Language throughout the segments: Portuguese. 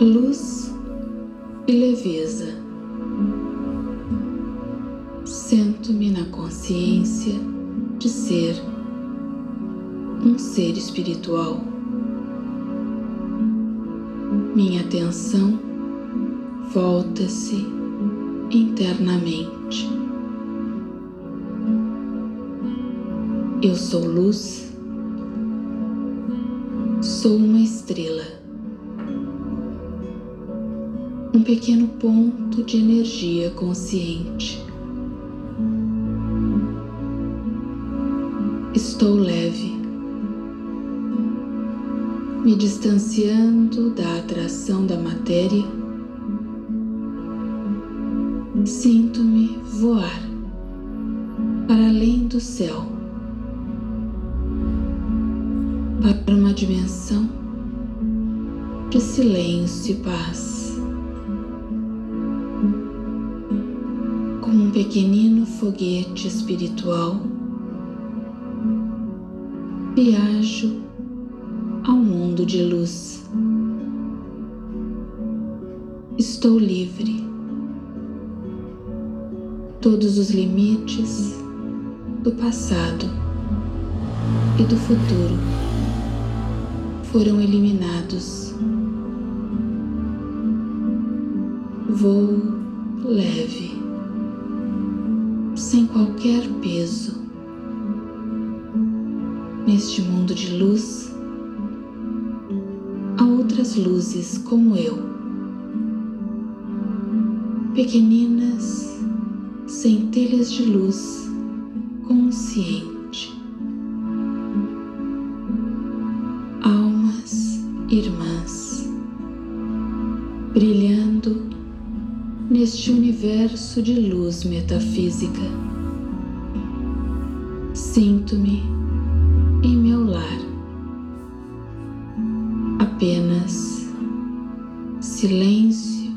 luz e leveza. Sento-me na consciência de ser um ser espiritual. Minha atenção volta-se internamente. Eu sou luz, sou uma estrela um pequeno ponto de energia consciente. Estou leve, me distanciando da atração da matéria. Sinto-me voar para além do céu, para uma dimensão de silêncio e paz. Pequenino foguete espiritual viajo ao mundo de luz. Estou livre. Todos os limites do passado e do futuro foram eliminados. Vou leve, qualquer peso Neste mundo de luz, há outras luzes como eu, pequeninas centelhas de luz consciente, almas irmãs, brilhando neste universo de luz metafísica. Sinto-me em meu lar. Apenas silêncio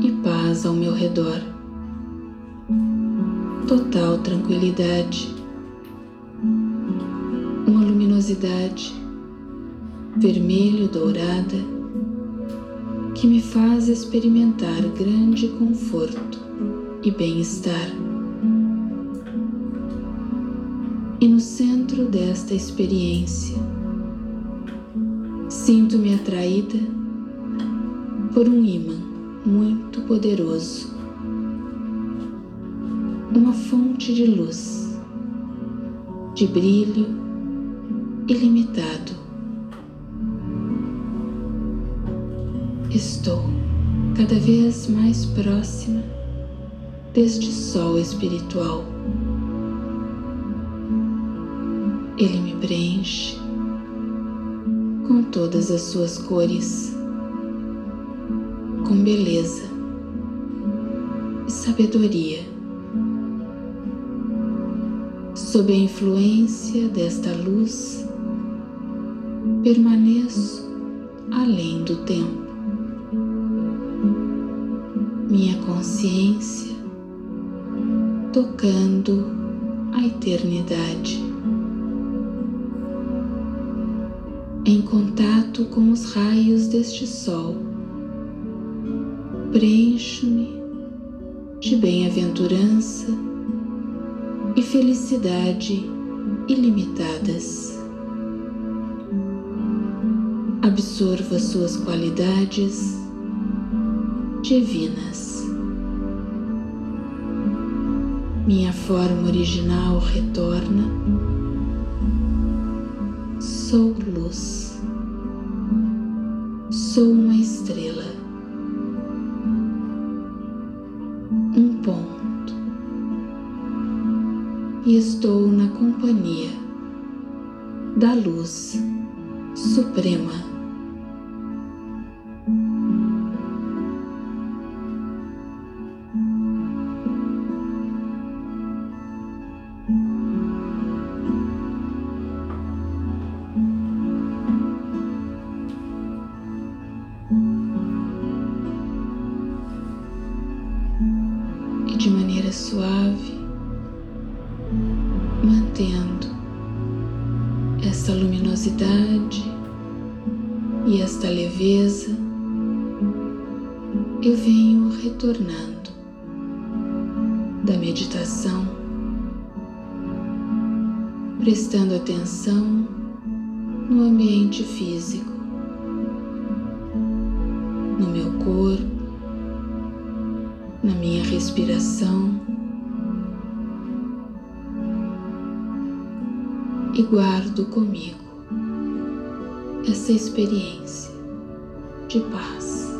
e paz ao meu redor. Total tranquilidade. Uma luminosidade vermelho-dourada que me faz experimentar grande conforto e bem-estar. E no centro desta experiência sinto-me atraída por um imã muito poderoso, uma fonte de luz, de brilho ilimitado. Estou cada vez mais próxima deste sol espiritual. Ele me preenche com todas as suas cores, com beleza e sabedoria. Sob a influência desta luz, permaneço além do tempo. Minha consciência tocando a eternidade. Em contato com os raios deste sol. Preencho-me de bem-aventurança e felicidade ilimitadas. Absorva suas qualidades divinas. Minha forma original retorna. Sou luz. Sou uma estrela, um ponto, e estou na companhia da luz suprema. Suave, mantendo esta luminosidade e esta leveza, eu venho retornando da meditação, prestando atenção no ambiente físico, no meu corpo, na minha respiração e guardo comigo essa experiência de paz.